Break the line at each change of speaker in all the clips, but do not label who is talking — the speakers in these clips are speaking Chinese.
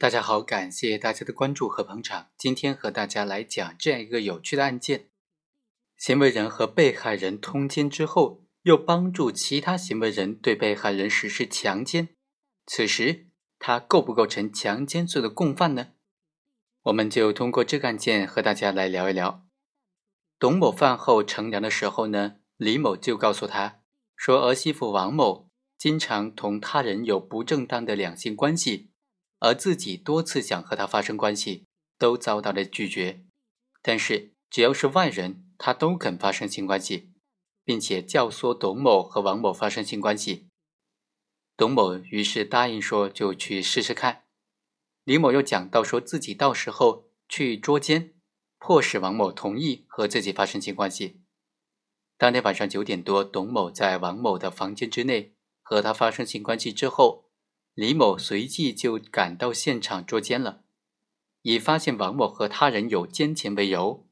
大家好，感谢大家的关注和捧场。今天和大家来讲这样一个有趣的案件：行为人和被害人通奸之后，又帮助其他行为人对被害人实施强奸，此时他构不构成强奸罪的共犯呢？我们就通过这个案件和大家来聊一聊。董某饭后乘凉的时候呢，李某就告诉他说，儿媳妇王某经常同他人有不正当的两性关系，而自己多次想和他发生关系，都遭到了拒绝。但是只要是外人，他都肯发生性关系，并且教唆董某和王某发生性关系。董某于是答应说就去试试看。李某又讲到说自己到时候去捉奸。迫使王某同意和自己发生性关系。当天晚上九点多，董某在王某的房间之内和他发生性关系之后，李某随即就赶到现场捉奸了，以发现王某和他人有奸情为由，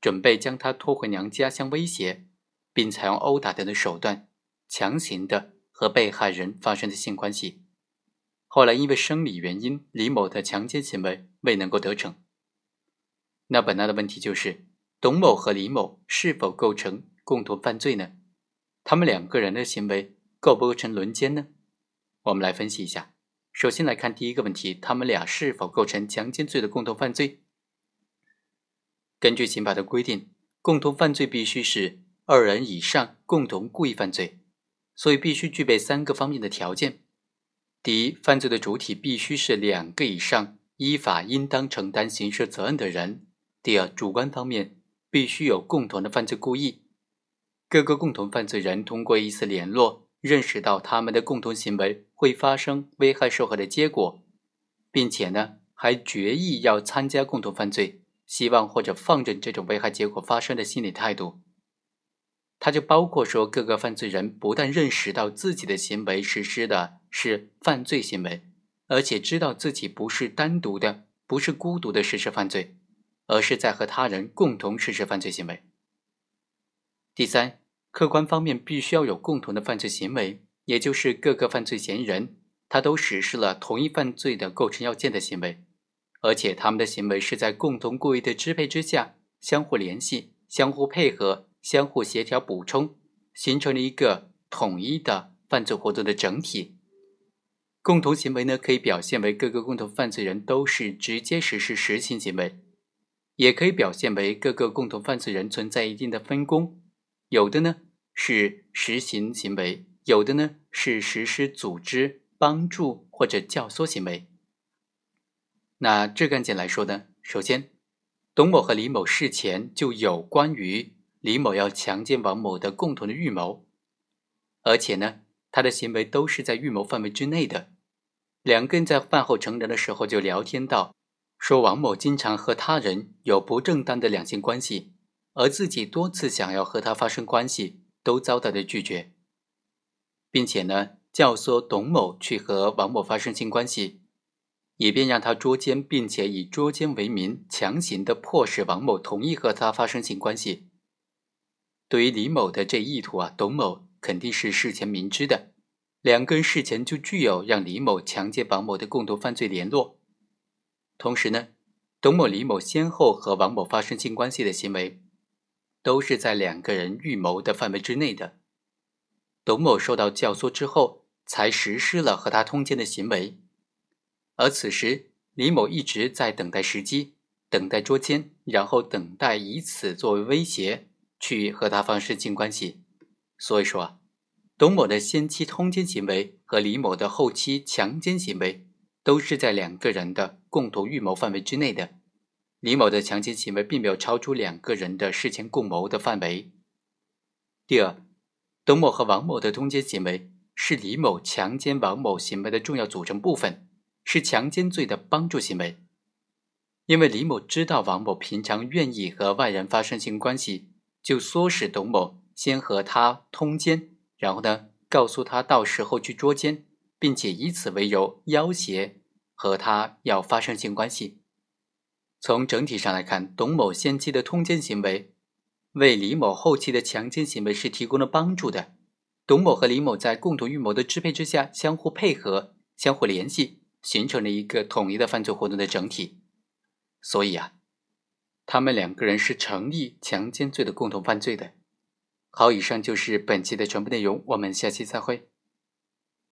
准备将他拖回娘家相威胁，并采用殴打等的手段，强行的和被害人发生的性关系。后来因为生理原因，李某的强奸行为未能够得逞。那本案的问题就是，董某和李某是否构成共同犯罪呢？他们两个人的行为构不构成轮奸呢？我们来分析一下。首先来看第一个问题，他们俩是否构成强奸罪的共同犯罪？根据刑法的规定，共同犯罪必须是二人以上共同故意犯罪，所以必须具备三个方面的条件：第一，犯罪的主体必须是两个以上依法应当承担刑事责任的人。第二，主观方面必须有共同的犯罪故意，各个共同犯罪人通过一次联络，认识到他们的共同行为会发生危害社会的结果，并且呢还决意要参加共同犯罪，希望或者放任这种危害结果发生的心理态度。它就包括说，各个犯罪人不但认识到自己的行为实施的是犯罪行为，而且知道自己不是单独的，不是孤独的实施犯罪。而是在和他人共同实施犯罪行为。第三，客观方面必须要有共同的犯罪行为，也就是各个犯罪嫌疑人他都实施了同一犯罪的构成要件的行为，而且他们的行为是在共同故意的支配之下，相互联系、相互配合、相互协调补充，形成了一个统一的犯罪活动的整体。共同行为呢，可以表现为各个共同犯罪人都是直接实施实行行为。也可以表现为各个共同犯罪人存在一定的分工，有的呢是实行行为，有的呢是实施组织、帮助或者教唆行为。那这个案件来说呢，首先，董某和李某事前就有关于李某要强奸王某的共同的预谋，而且呢，他的行为都是在预谋范围之内的。两个人在饭后乘凉的时候就聊天到。说王某经常和他人有不正当的两性关系，而自己多次想要和他发生关系，都遭到了拒绝，并且呢，教唆董某去和王某发生性关系，以便让他捉奸，并且以捉奸为名，强行的迫使王某同意和他发生性关系。对于李某的这意图啊，董某肯定是事前明知的，两个人事前就具有让李某强奸王某的共同犯罪联络。同时呢，董某、李某先后和王某发生性关系的行为，都是在两个人预谋的范围之内的。董某受到教唆之后，才实施了和他通奸的行为。而此时，李某一直在等待时机，等待捉奸，然后等待以此作为威胁去和他发生性关系。所以说啊，董某的先期通奸行为和李某的后期强奸行为。都是在两个人的共同预谋范围之内的。李某的强奸行为并没有超出两个人的事前共谋的范围。第二，董某和王某的通奸行为是李某强奸王某行为的重要组成部分，是强奸罪的帮助行为。因为李某知道王某平常愿意和外人发生性关系，就唆使董某先和他通奸，然后呢，告诉他到时候去捉奸。并且以此为由要挟和他要发生性关系。从整体上来看，董某先期的通奸行为为李某后期的强奸行为是提供了帮助的。董某和李某在共同预谋的支配之下，相互配合、相互联系，形成了一个统一的犯罪活动的整体。所以啊，他们两个人是成立强奸罪的共同犯罪的。好，以上就是本期的全部内容，我们下期再会。